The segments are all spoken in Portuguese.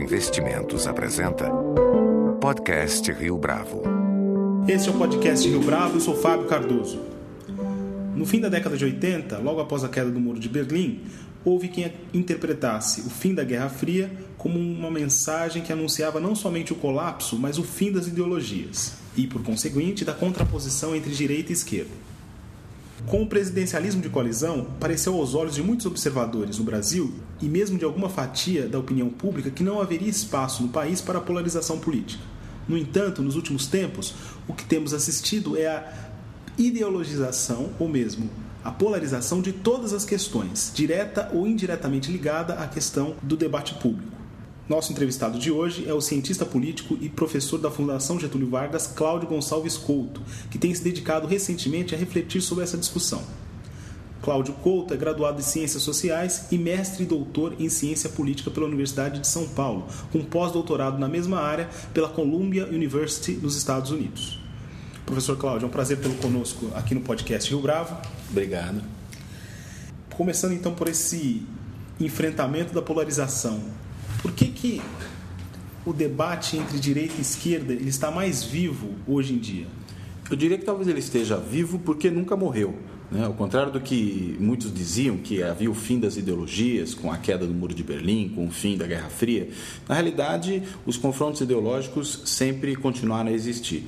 Investimentos apresenta Podcast Rio Bravo. Este é o podcast Rio Bravo, eu sou Fábio Cardoso. No fim da década de 80, logo após a queda do Muro de Berlim, houve quem interpretasse o fim da Guerra Fria como uma mensagem que anunciava não somente o colapso, mas o fim das ideologias e, por conseguinte, da contraposição entre direita e esquerda. Com o presidencialismo de coalizão, pareceu aos olhos de muitos observadores no Brasil e mesmo de alguma fatia da opinião pública que não haveria espaço no país para a polarização política. No entanto, nos últimos tempos, o que temos assistido é a ideologização, ou mesmo a polarização de todas as questões, direta ou indiretamente ligada à questão do debate público. Nosso entrevistado de hoje é o cientista político e professor da Fundação Getúlio Vargas, Cláudio Gonçalves Couto, que tem se dedicado recentemente a refletir sobre essa discussão. Cláudio Couto é graduado em Ciências Sociais e mestre e doutor em Ciência Política pela Universidade de São Paulo, com pós-doutorado na mesma área pela Columbia University nos Estados Unidos. Professor Cláudio, é um prazer tê-lo conosco aqui no podcast Rio Bravo. Obrigado. Começando então por esse enfrentamento da polarização por que, que o debate entre direita e esquerda ele está mais vivo hoje em dia? Eu diria que talvez ele esteja vivo porque nunca morreu. Né? Ao contrário do que muitos diziam, que havia o fim das ideologias com a queda do Muro de Berlim, com o fim da Guerra Fria, na realidade, os confrontos ideológicos sempre continuaram a existir.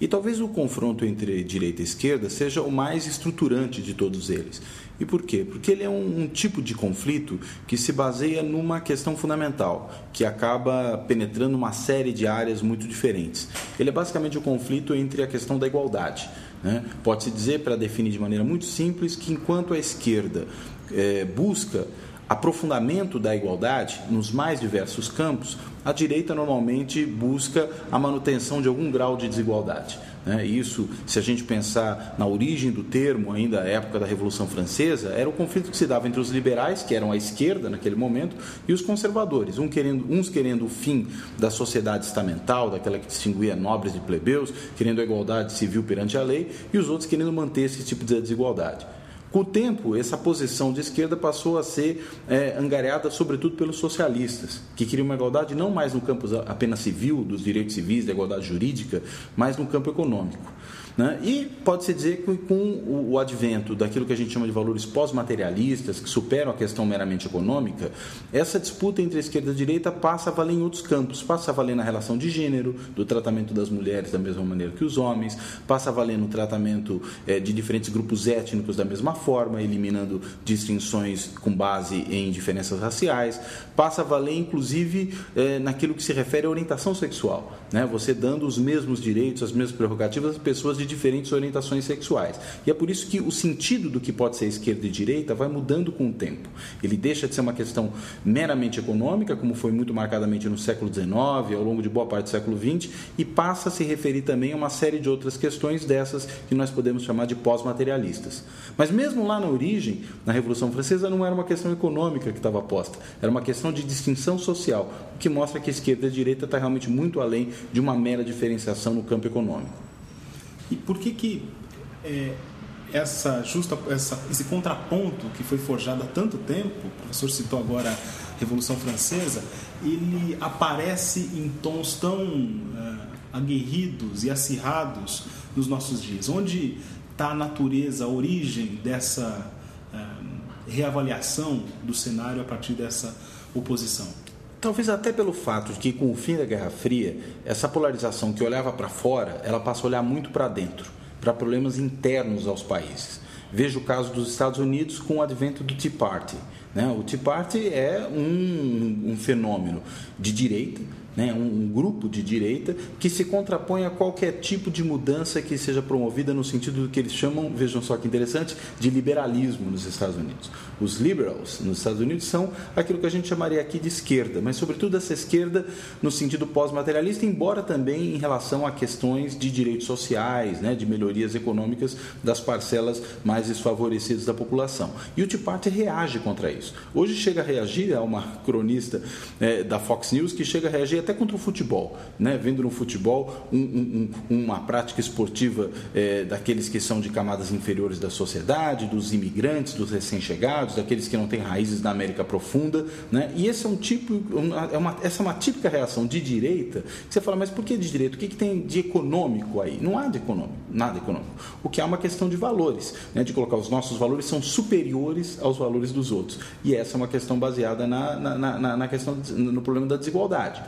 E talvez o confronto entre direita e esquerda seja o mais estruturante de todos eles. E por quê? Porque ele é um, um, tipo de conflito que se baseia numa questão fundamental, que acaba penetrando uma série de áreas muito diferentes. Ele é basicamente o conflito entre a questão da igualdade. Né? Pode-se dizer, para definir de maneira muito simples, que enquanto a esquerda é, busca aprofundamento da igualdade nos mais diversos campos, a direita normalmente busca a manutenção de algum grau de desigualdade. Né? Isso, se a gente pensar na origem do termo, ainda a época da Revolução Francesa, era o conflito que se dava entre os liberais, que eram a esquerda naquele momento, e os conservadores, um querendo, uns querendo o fim da sociedade estamental, daquela que distinguia nobres de plebeus, querendo a igualdade civil perante a lei, e os outros querendo manter esse tipo de desigualdade. Com o tempo, essa posição de esquerda passou a ser é, angariada sobretudo pelos socialistas, que queriam uma igualdade não mais no campo apenas civil, dos direitos civis, da igualdade jurídica, mas no campo econômico. Né? E pode-se dizer que com o, advento daquilo que a gente chama de valores pós-materialistas, que superam a questão meramente econômica, essa disputa entre a esquerda e a direita passa a valer em outros campos. Passa a valer na relação de gênero, do tratamento das mulheres da mesma maneira que os homens, passa a valer no tratamento é, de diferentes grupos étnicos da mesma forma, eliminando distinções com base em diferenças raciais, passa a valer inclusive é, naquilo que se refere à orientação sexual, né? você dando os mesmos direitos, as mesmas prerrogativas às pessoas de de diferentes orientações sexuais. E é por isso que o sentido do que pode ser esquerda e direita vai mudando com o tempo. Ele deixa de ser uma questão meramente econômica, como foi muito marcadamente no século XIX, ao longo de boa parte do século XX, e passa a se referir também a uma série de outras questões dessas que nós podemos chamar de pós-materialistas. Mas mesmo lá na origem, na Revolução Francesa, não era uma questão econômica que estava posta, era uma questão de distinção social, o que mostra que a esquerda e a direita está realmente muito além de uma mera diferenciação no campo econômico. E por que que é, essa justa, essa, esse contraponto que foi forjado há tanto tempo, o professor citou agora a Revolução Francesa, ele aparece em tons tão uh, aguerridos e acirrados nos nossos dias? Onde está a natureza, a origem dessa uh, reavaliação do cenário a partir dessa oposição? Talvez até pelo fato de que com o fim da Guerra Fria, essa polarização que olhava para fora, ela passa a olhar muito para dentro, para problemas internos aos países. Veja o caso dos Estados Unidos com o advento do Tea Party. Né? O Tea Party é um, um fenômeno de direita né, um, grupo de direita que se contrapõe a qualquer tipo de mudança que seja promovida no sentido do que eles chamam, vejam só que interessante, de liberalismo nos Estados Unidos. Os liberals nos Estados Unidos são aquilo que a gente chamaria aqui de esquerda, mas sobretudo essa esquerda no sentido pós-materialista, embora também em relação a questões de direitos sociais, né, de melhorias econômicas das parcelas mais desfavorecidas da população. E o Tea Party reage contra isso. Hoje chega a reagir, há uma cronista é, da Fox News que chega a reagir até contra o futebol, né? vendo no futebol um, um, uma prática esportiva é, daqueles que são de camadas inferiores da sociedade, dos imigrantes, dos recém-chegados, daqueles que não têm raízes na América profunda. Né? E esse é um tipo, é uma, essa é uma típica reação de direita. Que você fala, mas por que de direita? O que, que tem de econômico aí? Não há de econômico, nada econômico. O que há é uma questão de valores, né? de colocar os nossos valores são superiores aos valores dos outros. E essa é uma questão baseada na, na, na, na questão, no problema da desigualdade.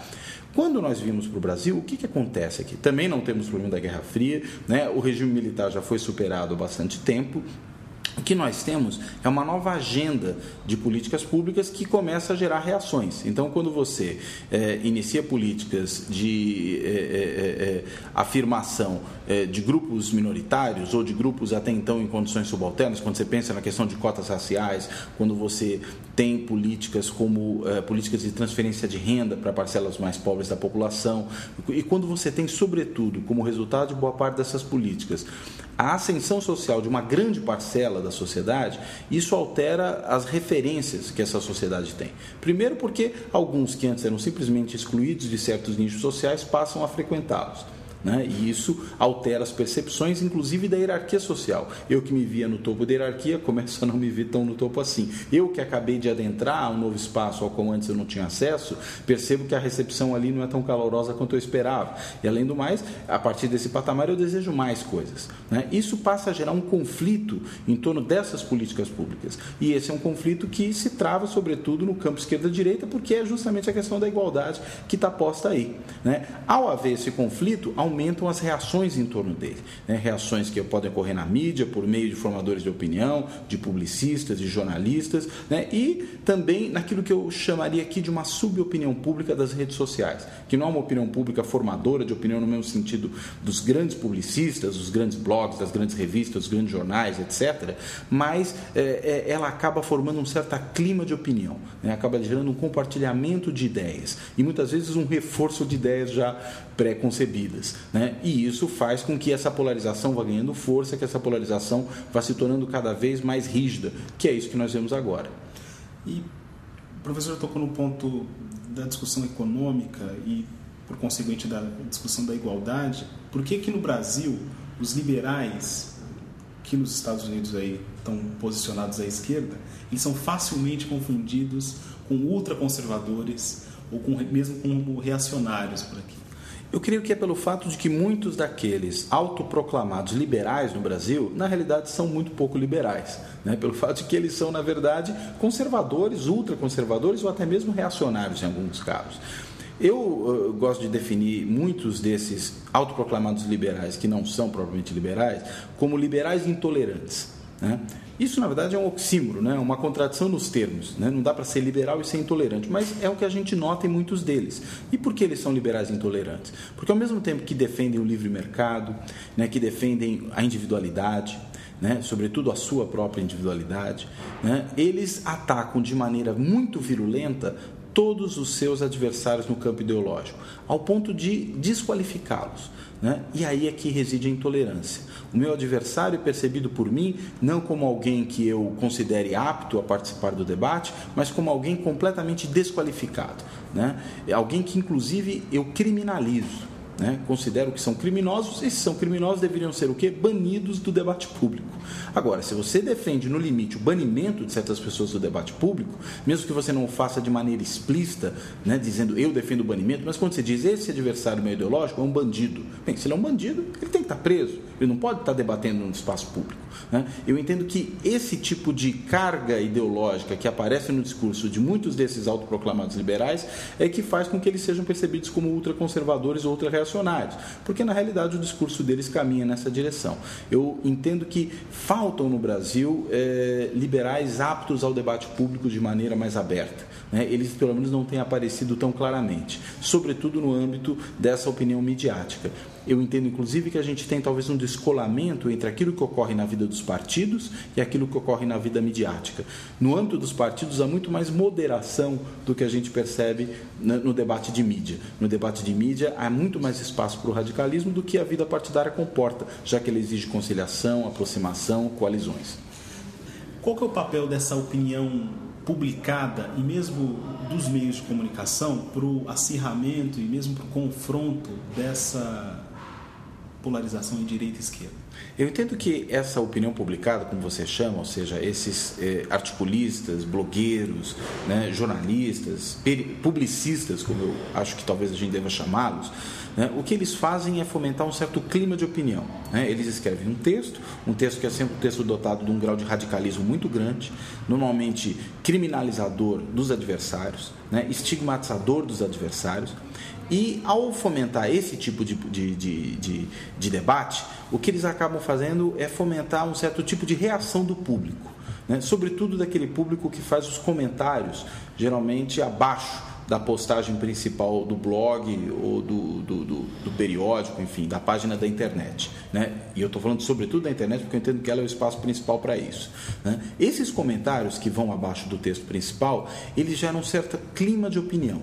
Quando nós vimos para o Brasil, o que, que acontece aqui? Também não temos problema da Guerra Fria, né? o regime militar já foi superado há bastante tempo, que nós temos é uma nova agenda de políticas públicas que começa a gerar reações. Então, quando você é, inicia políticas de é, é, afirmação de grupos minoritários ou de grupos até então em condições subalternas, quando você pensa na questão de cotas raciais, quando você tem políticas como políticas de transferência de renda para parcelas mais pobres da população, e quando você tem, sobretudo, como resultado de boa parte dessas políticas, a ascensão social de uma grande parcela da sociedade, isso altera as referências que essa sociedade tem. Primeiro, porque alguns que antes eram simplesmente excluídos de certos nichos sociais passam a frequentá-los. Né? E isso altera as percepções, inclusive da hierarquia social. Eu que me via no topo da hierarquia, começo a não me ver tão no topo assim. Eu que acabei de adentrar um novo espaço ao qual antes eu não tinha acesso, percebo que a recepção ali não é tão calorosa quanto eu esperava. E além do mais, a partir desse patamar eu desejo mais coisas. Né? Isso passa a gerar um conflito em torno dessas políticas públicas. E esse é um conflito que se trava, sobretudo, no campo esquerda-direita, porque é justamente a questão da igualdade que está posta aí. Né? Ao haver esse conflito, aumenta aumentam as reações em torno dele. Né? Reações que podem ocorrer na mídia, por meio de formadores de opinião, de publicistas, de jornalistas, né? e também naquilo que eu chamaria aqui de uma subopinião pública das redes sociais, que não é uma opinião pública formadora de opinião no mesmo sentido dos grandes publicistas, dos grandes blogs, das grandes revistas, dos grandes jornais, etc., mas é, é, ela acaba formando um certo clima de opinião, né? acaba gerando um compartilhamento de ideias e muitas vezes um reforço de ideias já pré-concebidas. Né? E isso faz com que essa polarização vá ganhando força, que essa polarização vá se tornando cada vez mais rígida, que é isso que nós vemos agora. E o professor tocou no ponto da discussão econômica e, por conseguinte, da discussão da igualdade. Por que que no Brasil os liberais, que nos Estados Unidos aí estão posicionados à esquerda, eles são facilmente confundidos com ultraconservadores ou com, mesmo com reacionários por aqui? Eu creio que é pelo fato de que muitos daqueles autoproclamados liberais no Brasil, na realidade, são muito pouco liberais. Né? Pelo fato de que eles são, na verdade, conservadores, ultraconservadores ou até mesmo reacionários em alguns casos. Eu uh, gosto de definir muitos desses autoproclamados liberais, que não são propriamente liberais, como liberais intolerantes. Né? Isso, na verdade, é um oxímoro, né? uma contradição nos termos. Né? Não dá para ser liberal e ser intolerante, mas é o que a gente nota em muitos deles. E por que eles são liberais e intolerantes? Porque, ao mesmo tempo que defendem o livre mercado, né? que defendem a individualidade, né? sobretudo a sua própria individualidade, né? eles atacam de maneira muito virulenta todos os seus adversários no campo ideológico, ao ponto de desqualificá-los. Né? E aí é que reside a intolerância. O meu adversário é percebido por mim não como alguém que eu considere apto a participar do debate, mas como alguém completamente desqualificado. Né? É alguém que, inclusive, eu criminalizo. Né? Considero que são criminosos, e se são criminosos deveriam ser o quê? Banidos do debate público. Agora, se você defende no limite o banimento de certas pessoas do debate público, mesmo que você não o faça de maneira explícita, né, dizendo eu defendo o banimento, mas quando você diz esse adversário meu ideológico é um bandido, bem, se ele é um bandido, ele tem que estar preso, ele não pode estar debatendo no espaço público. Né? Eu entendo que esse tipo de carga ideológica que aparece no discurso de muitos desses autoproclamados liberais é que faz com que eles sejam percebidos como ultraconservadores ou ultra-reacionários, porque na realidade o discurso deles caminha nessa direção. Eu entendo que faltam no Brasil é, liberais aptos ao debate público de maneira mais aberta. Né? Eles, pelo menos, não têm aparecido tão claramente, sobretudo no âmbito dessa opinião midiática. Eu entendo, inclusive, que a gente tem talvez um descolamento entre aquilo que ocorre na vida dos partidos e aquilo que ocorre na vida midiática. No âmbito dos partidos, há muito mais moderação do que a gente percebe no debate de mídia. No debate de mídia, há muito mais espaço para o radicalismo do que a vida partidária comporta, já que ele exige conciliação, aproximação, coalizões. Qual que é o papel dessa opinião publicada e mesmo dos meios de comunicação para o acirramento e mesmo para o confronto dessa polarização em direita e esquerda? Eu entendo que essa opinião publicada, como você chama, ou seja, esses eh, articulistas, blogueiros, né, jornalistas, publicistas, como eu acho que talvez a gente deva chamá-los, né, o que eles fazem é fomentar um certo clima de opinião. Né? Eles escrevem um texto, um texto que é sempre um texto dotado de um grau de radicalismo muito grande, normalmente criminalizador dos adversários, né, estigmatizador dos adversários. E ao fomentar esse tipo de, de, de, de, de debate, o que eles acabam fazendo é fomentar um certo tipo de reação do público, né? sobretudo daquele público que faz os comentários, geralmente abaixo da postagem principal do blog ou do, do, do, do periódico, enfim, da página da internet. Né? E eu estou falando sobretudo da internet porque eu entendo que ela é o espaço principal para isso. Né? Esses comentários que vão abaixo do texto principal, eles geram um certo clima de opinião.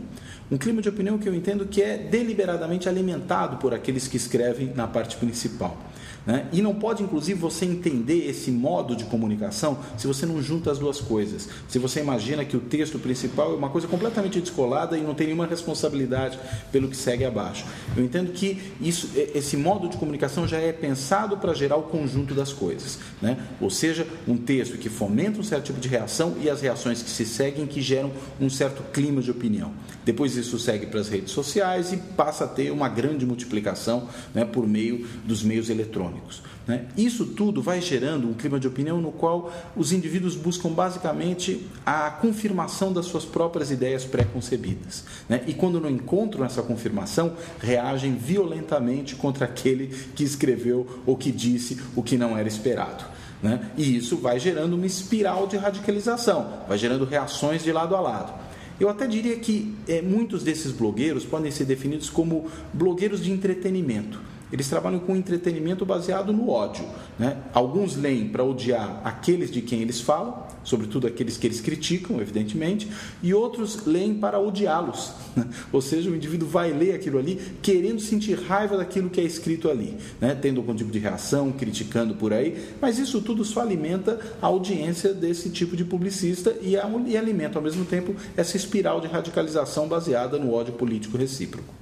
Um clima de opinião que eu entendo que é deliberadamente alimentado por aqueles que escrevem na parte principal. Né? E não pode, inclusive, você entender esse modo de comunicação se você não junta as duas coisas. Se você imagina que o texto principal é uma coisa completamente descolada e não tem nenhuma responsabilidade pelo que segue abaixo. Eu entendo que isso, esse modo de comunicação já é pensado para gerar o conjunto das coisas. Né? Ou seja, um texto que fomenta um certo tipo de reação e as reações que se seguem que geram um certo clima de opinião. Depois isso segue para as redes sociais e passa a ter uma grande multiplicação né, por meio dos meios eletrônicos econômicos. Né? Isso tudo vai gerando um clima de opinião no qual os indivíduos buscam basicamente a confirmação das suas próprias ideias pré-concebidas. Né? E quando não encontram essa confirmação, reagem violentamente contra aquele que escreveu ou que disse o que não era esperado. Né? E isso vai gerando uma espiral de radicalização, vai gerando reações de lado a lado. Eu até diria que é, muitos desses blogueiros podem ser definidos como blogueiros de entretenimento eles trabalham com entretenimento baseado no ódio. Né? Alguns leem para odiar aqueles de quem eles falam, sobretudo aqueles que eles criticam, evidentemente, e outros leem para odiá-los. Né? Ou seja, o indivíduo vai ler aquilo ali querendo sentir raiva daquilo que é escrito ali, né? tendo algum tipo de reação, criticando por aí, mas isso tudo só alimenta a audiência desse tipo de publicista e, e alimenta ao mesmo tempo essa espiral de radicalização baseada no ódio político recíproco.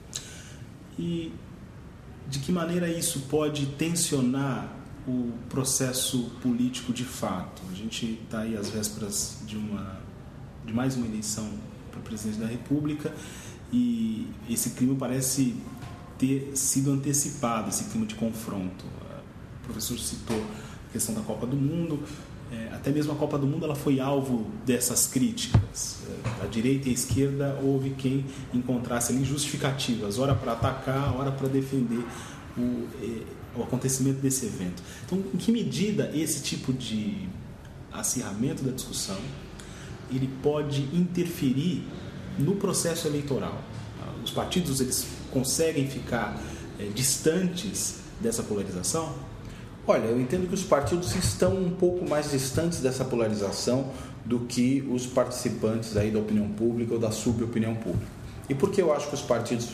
E de que maneira isso pode tensionar o processo político de fato? A gente está aí às vésperas de, uma, de mais uma eleição para presidente da República e esse clima parece ter sido antecipado, esse clima de confronto. O professor citou a questão da Copa do Mundo, é, até mesmo a Copa do Mundo ela foi alvo dessas críticas. É, a direita e a esquerda houve quem encontrasse ali justificativas, hora para atacar, hora para defender o, é, o acontecimento desse evento. Então, em que medida esse tipo de acirramento da discussão ele pode interferir no processo eleitoral? Os partidos eles conseguem ficar é, distantes dessa polarização? Olha, eu entendo que os partidos estão um pouco mais distantes dessa polarização do que os participantes aí da opinião pública ou da subopinião pública. E por que eu acho que os partidos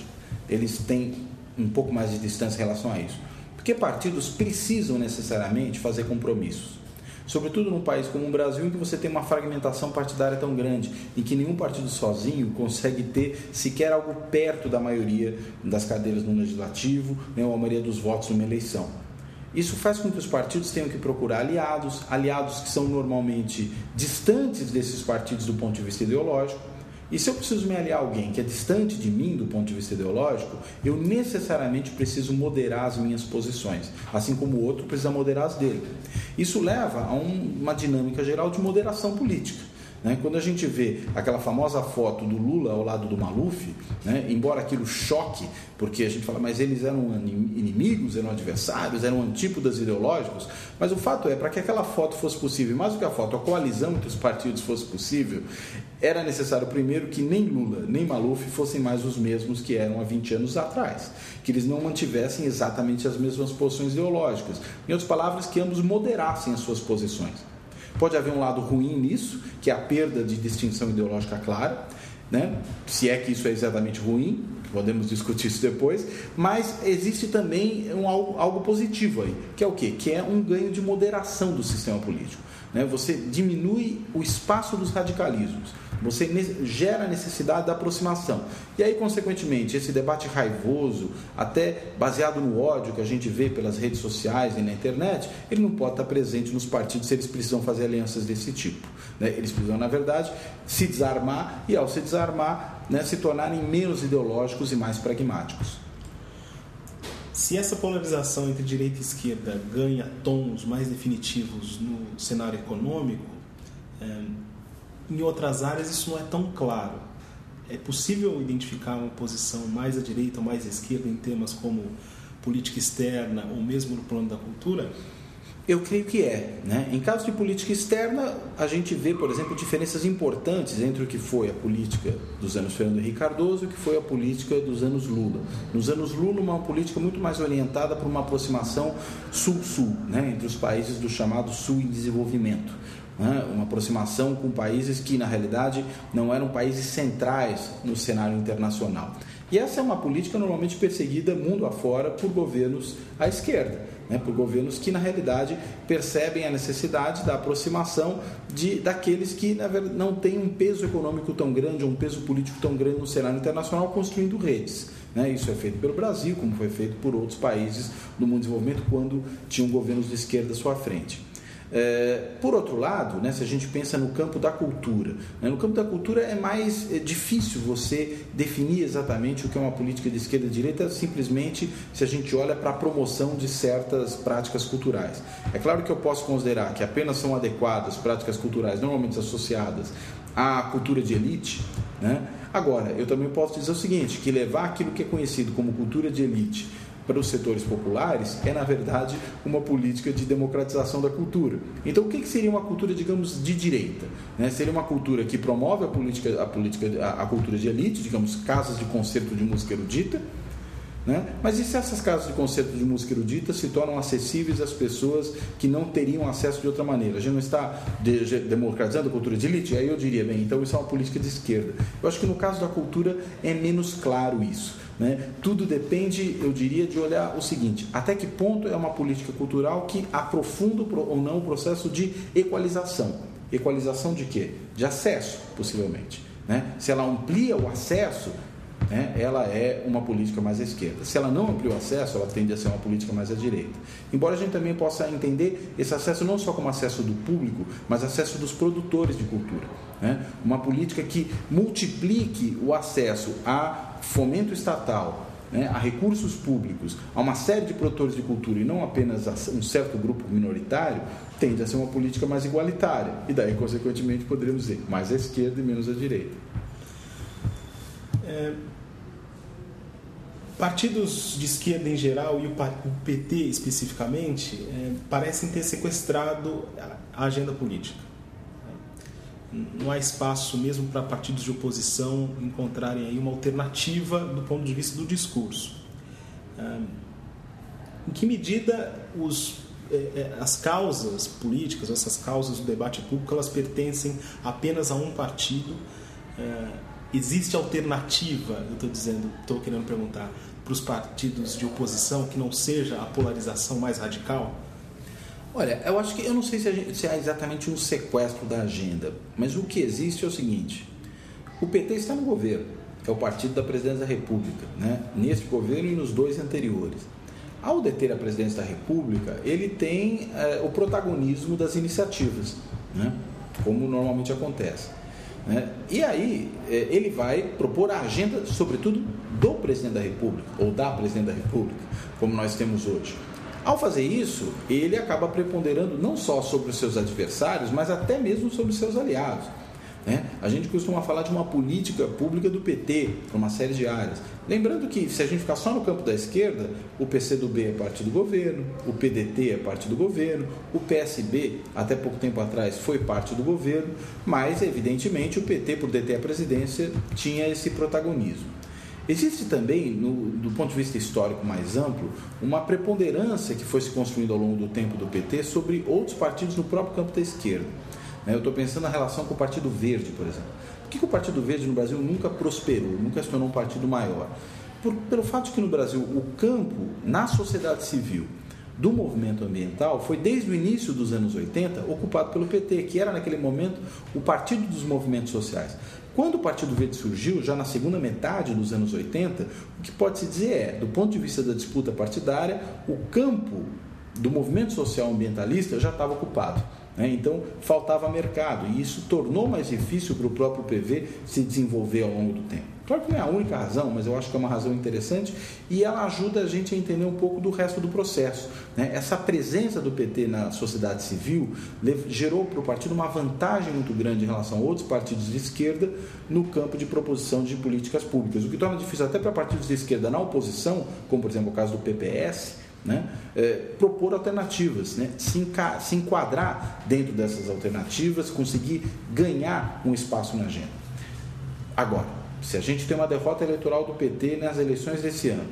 eles têm um pouco mais de distância em relação a isso? Porque partidos precisam necessariamente fazer compromissos. Sobretudo num país como o Brasil, em que você tem uma fragmentação partidária tão grande, em que nenhum partido sozinho consegue ter sequer algo perto da maioria das cadeiras no legislativo, né, ou a maioria dos votos numa eleição. Isso faz com que os partidos tenham que procurar aliados, aliados que são normalmente distantes desses partidos do ponto de vista ideológico. E se eu preciso me aliar a alguém que é distante de mim do ponto de vista ideológico, eu necessariamente preciso moderar as minhas posições, assim como o outro precisa moderar as dele. Isso leva a um, uma dinâmica geral de moderação política. Né? Quando a gente vê aquela famosa foto do Lula ao lado do Maluf, né? embora aquilo choque, porque a gente fala, mas eles eram inimigos, eram adversários, eram antípodas ideológicos, mas o fato é, para que aquela foto fosse possível, mais do que a foto, a coalizão entre os partidos fosse possível, era necessário primeiro que nem Lula nem Maluf fossem mais os mesmos que eram há 20 anos atrás, que eles não mantivessem exatamente as mesmas posições ideológicas. Em outras palavras, que ambos moderassem as suas posições. Pode haver um lado ruim nisso, que é a perda de distinção ideológica clara. né? se é que isso é exatamente ruim, podemos discutir isso depois, mas existe também um, algo, algo positivo aí, que é o quê? Que é um ganho de moderação do sistema político. Né? Você diminui o espaço dos radicalismos, você gera a necessidade da aproximação. E aí, consequentemente, esse debate raivoso, até baseado no ódio que a gente vê pelas redes sociais e na internet, ele não pode estar presente nos partidos se eles precisam fazer alianças desse tipo. Né? Eles precisam, na verdade, se desarmar e, ao se desarmar, né, se tornarem menos ideológicos e mais pragmáticos. Se essa polarização entre direita e esquerda ganha tons mais definitivos no cenário econômico, é, em outras áreas isso não é tão claro. É possível identificar uma posição mais à direita ou mais à esquerda em temas como política externa ou mesmo no plano da cultura? Eu creio que é. Né? Em caso de política externa, a gente vê, por exemplo, diferenças importantes entre o que foi a política dos anos Fernando Henrique Cardoso e o que foi a política dos anos Lula. Nos anos Lula, uma política muito mais orientada para uma aproximação sul-sul, né? entre os países do chamado Sul em desenvolvimento. Né? Uma aproximação com países que, na realidade, não eram países centrais no cenário internacional. E essa é uma política normalmente perseguida mundo afora por governos à esquerda né, por governos que, na realidade, percebem a necessidade da aproximação de, daqueles que, na verdade, não têm um peso econômico tão grande, ou um peso político tão grande no cenário internacional, construindo redes. Né? Isso é feito pelo Brasil, como foi feito por outros países do mundo de desenvolvimento quando tinham governos de esquerda à sua frente. É, por outro lado, né, se a gente pensa no campo da cultura, né, no campo da cultura é mais é, difícil você definir exatamente o que é uma política de esquerda e direita, simplesmente se a gente olha para a promoção de certas práticas culturais. É claro que eu posso considerar que apenas são adequadas práticas culturais normalmente associadas à cultura de elite, né? Agora, eu também posso dizer o seguinte, que levar aquilo que é conhecido como cultura de elite para os setores populares é, na verdade, uma política de democratização da cultura. Então, o que seria uma cultura, digamos, de direita? Né? Seria uma cultura que promove a política, a, política, a, cultura de elite, digamos, casas de concerto de música erudita, né? Mas e se essas casas de concerto de música erudita se tornam acessíveis às pessoas que não teriam acesso de outra maneira? A gente não está de, de, democratizando a cultura de elite? Aí eu diria, bem, então isso é uma política de esquerda. Eu acho que no caso da cultura é menos claro isso. Né? Tudo depende, eu diria, de olhar o seguinte: até que ponto é uma política cultural que aprofunda ou não o processo de equalização? Equalização de quê? De acesso, possivelmente. Né? Se ela amplia o acesso, né, ela é uma política mais à esquerda. Se ela não amplia o acesso, ela tende a ser uma política mais à direita. Embora a gente também possa entender esse acesso não só como acesso do público, mas acesso dos produtores de cultura. Né? Uma política que multiplique o acesso a fomento estatal, né, a recursos públicos, a uma série de produtores de cultura e não apenas a um certo grupo minoritário, tende a ser uma política mais igualitária. E daí, consequentemente, poderíamos dizer mais à esquerda e menos à direita. É, partidos de esquerda em geral e o PT especificamente é, parecem ter sequestrado a agenda política não há espaço mesmo para partidos de oposição encontrarem aí uma alternativa do ponto de vista do discurso. Em que medida os, é, é, as causas políticas, essas causas do debate público, elas pertencem apenas a um partido? É, existe alternativa, eu estou dizendo, estou querendo perguntar, para os partidos de oposição que não seja a polarização mais radical? Olha, eu acho que eu não sei se, gente, se há exatamente um sequestro da agenda, mas o que existe é o seguinte: o PT está no governo, é o partido da presidência da República, né? neste governo e nos dois anteriores. Ao deter a presidência da República, ele tem é, o protagonismo das iniciativas, né? como normalmente acontece. Né? E aí é, ele vai propor a agenda, sobretudo, do presidente da República, ou da presidente da República, como nós temos hoje. Ao fazer isso, ele acaba preponderando não só sobre os seus adversários, mas até mesmo sobre os seus aliados. Né? A gente costuma falar de uma política pública do PT para uma série de áreas. Lembrando que, se a gente ficar só no campo da esquerda, o PCdoB é parte do governo, o PDT é parte do governo, o PSB, até pouco tempo atrás, foi parte do governo, mas, evidentemente, o PT, por deter a presidência, tinha esse protagonismo. Existe também, no, do ponto de vista histórico mais amplo, uma preponderância que foi se construindo ao longo do tempo do PT sobre outros partidos no próprio campo da esquerda. Né? Eu estou pensando na relação com o Partido Verde, por exemplo. Por que, que o Partido Verde no Brasil nunca prosperou, nunca se tornou um partido maior? Por, pelo fato de que no Brasil o campo, na sociedade civil, do movimento ambiental foi desde o início dos anos 80 ocupado pelo PT, que era naquele momento o partido dos movimentos sociais. Quando o Partido Verde surgiu, já na segunda metade dos anos 80, o que pode se dizer é, do ponto de vista da disputa partidária, o campo do movimento social ambientalista já estava ocupado. Né? Então, faltava mercado e isso tornou mais difícil para o próprio PV se desenvolver ao longo do tempo. Claro que não é a única razão, mas eu acho que é uma razão interessante e ela ajuda a gente a entender um pouco do resto do processo. Né? Essa presença do PT na sociedade civil gerou para o partido uma vantagem muito grande em relação a outros partidos de esquerda no campo de proposição de políticas públicas, o que torna difícil até para partidos de esquerda na oposição, como por exemplo o caso do PPS, né? É, propor alternativas, né? se, se enquadrar dentro dessas alternativas, conseguir ganhar um espaço na agenda. Agora, se a gente tem uma derrota eleitoral do PT nas eleições desse ano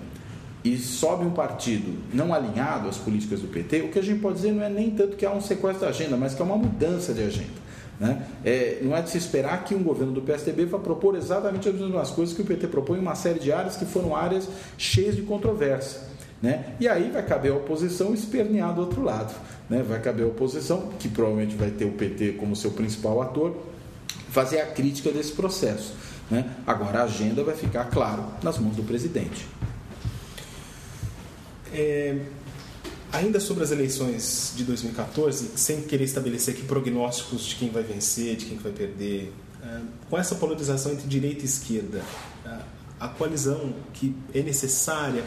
e sobe um partido não alinhado às políticas do PT, o que a gente pode dizer não é nem tanto que há um sequestro da agenda, mas que há uma mudança de agenda. Né? É, não é de se esperar que um governo do PSDB vá propor exatamente as mesmas coisas que o PT propõe em uma série de áreas que foram áreas cheias de controvérsia. Né? E aí vai caber a oposição espernear do outro lado. Né? Vai caber a oposição, que provavelmente vai ter o PT como seu principal ator, fazer a crítica desse processo. Né? Agora a agenda vai ficar, claro, nas mãos do presidente. É, ainda sobre as eleições de 2014, sem querer estabelecer aqui prognósticos de quem vai vencer, de quem vai perder, é, com essa polarização entre direita e esquerda, é, a coalizão que é necessária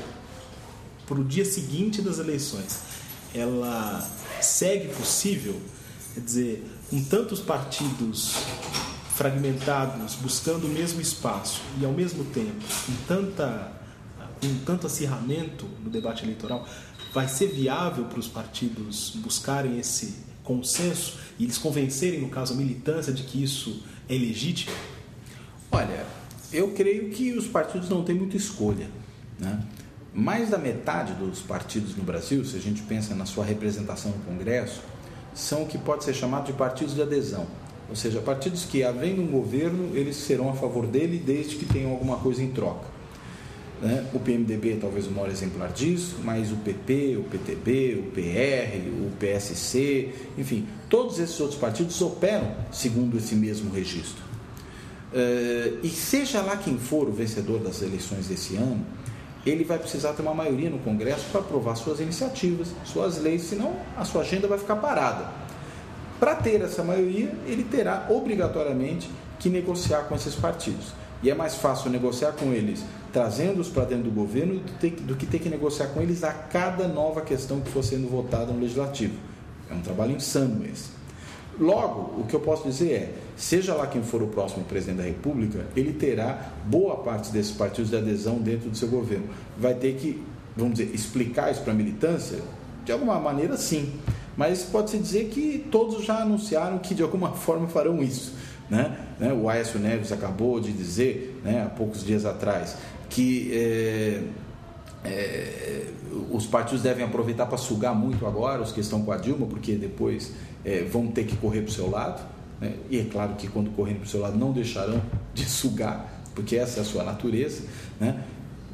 para o dia seguinte das eleições, ela segue possível? Quer dizer, com tantos partidos fragmentados, buscando o mesmo espaço e ao mesmo tempo com tanta com tanto acirramento no debate eleitoral, vai ser viável para os partidos buscarem esse consenso e eles convencerem, no caso, a militância de que isso é legítimo? Olha, eu creio que os partidos não têm muita escolha. Né? Mais da metade dos partidos no Brasil, se a gente pensa na sua representação no Congresso, são o que pode ser chamado de partidos de adesão. Ou seja, partidos que, havendo um governo, eles serão a favor dele desde que tenham alguma coisa em troca. Né? O PMDB é talvez o maior exemplar disso, mas o PP, o PTB, o PR, o PSC, enfim, todos esses outros partidos operam segundo esse mesmo registro. Uh, e seja lá quem for o vencedor das eleições desse ano, ele vai precisar ter uma maioria no Congresso para aprovar suas iniciativas, suas leis, senão a sua agenda vai ficar parada. Para ter essa maioria, ele terá obrigatoriamente que negociar com esses partidos. E é mais fácil negociar com eles trazendo-os para dentro do governo do que ter que negociar com eles a cada nova questão que for sendo votada no legislativo. É um trabalho insano esse. Logo, o que eu posso dizer é, seja lá quem for o próximo presidente da República, ele terá boa parte desses partidos de adesão dentro do seu governo. Vai ter que, vamos dizer, explicar isso para a militância? De alguma maneira, sim. Mas pode-se dizer que todos já anunciaram que de alguma forma farão isso. Né? né? O Aécio Neves acabou de dizer, né, há poucos dias atrás, que é, é, os partidos devem aproveitar para sugar muito agora os que estão com a Dilma, porque depois é, vão ter que correr para o seu lado. Né? E é claro que quando correrem para o seu lado não deixarão de sugar, porque essa é a sua natureza. Né?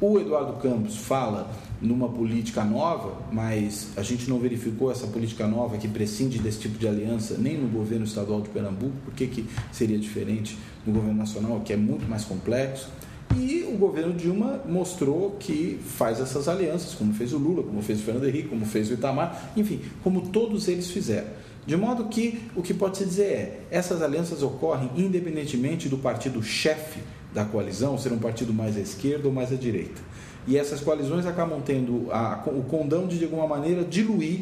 O Eduardo Campos fala numa política nova, mas a gente não verificou essa política nova que prescinde desse tipo de aliança nem no governo estadual de Pernambuco, por que, que seria diferente no governo nacional, que é muito mais complexo. E o governo Dilma mostrou que faz essas alianças, como fez o Lula, como fez o Fernando Henrique, como fez o Itamar, enfim, como todos eles fizeram. De modo que o que pode se dizer é, essas alianças ocorrem independentemente do partido chefe da coalizão ser um partido mais à esquerda ou mais à direita. E essas coalizões acabam tendo a, o condão de, de alguma maneira, diluir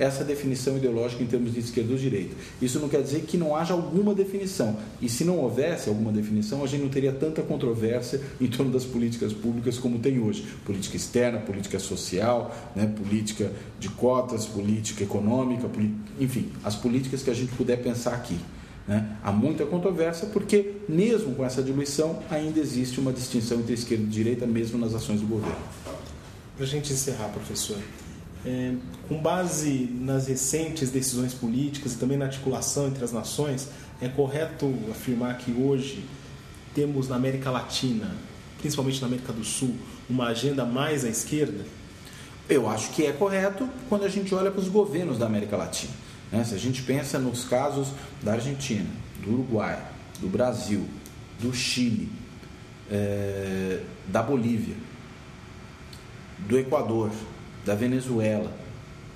essa definição ideológica em termos de esquerda ou direita. Isso não quer dizer que não haja alguma definição. E se não houvesse alguma definição, a gente não teria tanta controvérsia em torno das políticas públicas como tem hoje. Política externa, política social, né, política de cotas, política econômica, enfim, as políticas que a gente puder pensar aqui. Né? Há muita controvérsia porque, mesmo com essa diluição, ainda existe uma distinção entre esquerda e direita, mesmo nas ações do governo. Para a gente encerrar, professor, É, com base nas recentes decisões políticas e também na articulação entre as nações, é correto afirmar que hoje temos na América Latina, principalmente na América do Sul, uma agenda mais à esquerda? Eu acho que é correto quando a gente olha para os governos da América Latina. Né? Se a gente pensa nos casos da Argentina, do Uruguai, do Brasil, do Chile, é, da Bolívia, do Equador, da Venezuela.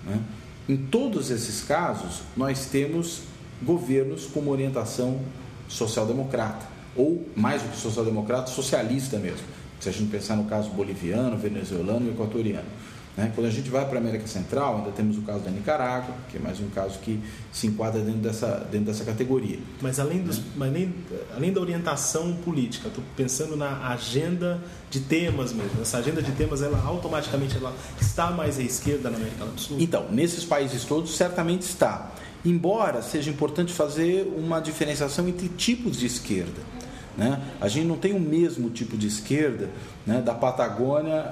Né? Em todos esses casos, nós temos governos com uma orientação social-democrata, ou mais do que social-democrata, socialista mesmo. Se a gente pensar no caso boliviano, venezuelano e equatoriano. Né? Quando a gente vai para a América Central, ainda temos o caso da Nicarágua, que é mais um caso que se enquadra dentro dessa, dentro dessa categoria. Mas além, dos, né? mas nem, além da orientação política, estou pensando na agenda de temas mesmo. Essa agenda de temas, ela automaticamente ela está mais à esquerda na América do Sul? Então, nesses países todos, certamente está. Embora seja importante fazer uma diferenciação entre tipos de esquerda. Né? A gente não tem o mesmo tipo de esquerda né, da Patagônia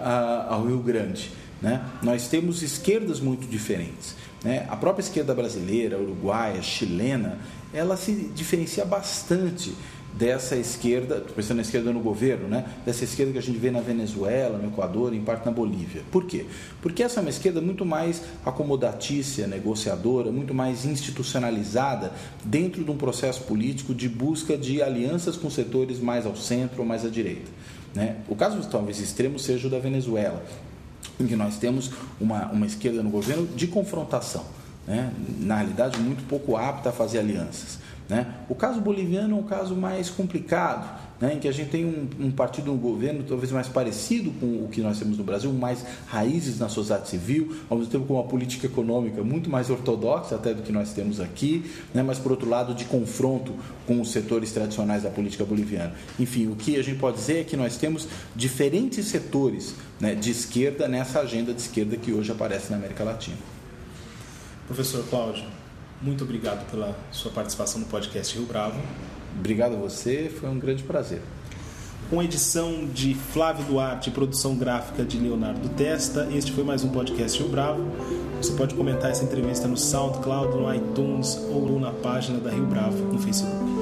ao Rio Grande. Né? Nós temos esquerdas muito diferentes. Né? A própria esquerda brasileira, uruguaia, chilena, ela se diferencia bastante dessa esquerda, estou pensando na esquerda no governo, né? dessa esquerda que a gente vê na Venezuela, no Equador, em parte na Bolívia. Por quê? Porque essa é uma esquerda muito mais acomodatícia, negociadora, muito mais institucionalizada dentro de um processo político de busca de alianças com setores mais ao centro ou mais à direita. Né? O caso talvez extremo seja o da Venezuela, em que nós temos uma, uma esquerda no governo de confrontação, né? na realidade muito pouco apta a fazer alianças. Né? O caso boliviano é um caso mais complicado, né? em que a gente tem um, um, partido no governo talvez mais parecido com o que nós temos no Brasil, mais raízes na sociedade civil, ao mesmo tempo com uma política econômica muito mais ortodoxa até do que nós temos aqui, né? mas por outro lado de confronto com os setores tradicionais da política boliviana. Enfim, o que a gente pode dizer é que nós temos diferentes setores né, de esquerda nessa agenda de esquerda que hoje aparece na América Latina. Professor Cláudio, muito obrigado pela sua participação no podcast Rio Bravo. Obrigado a você, foi um grande prazer. Com edição de Flávio Duarte e produção gráfica de Leonardo Testa, este foi mais um podcast Rio Bravo. Você pode comentar essa entrevista no SoundCloud, no iTunes ou na página da Rio Bravo no Facebook.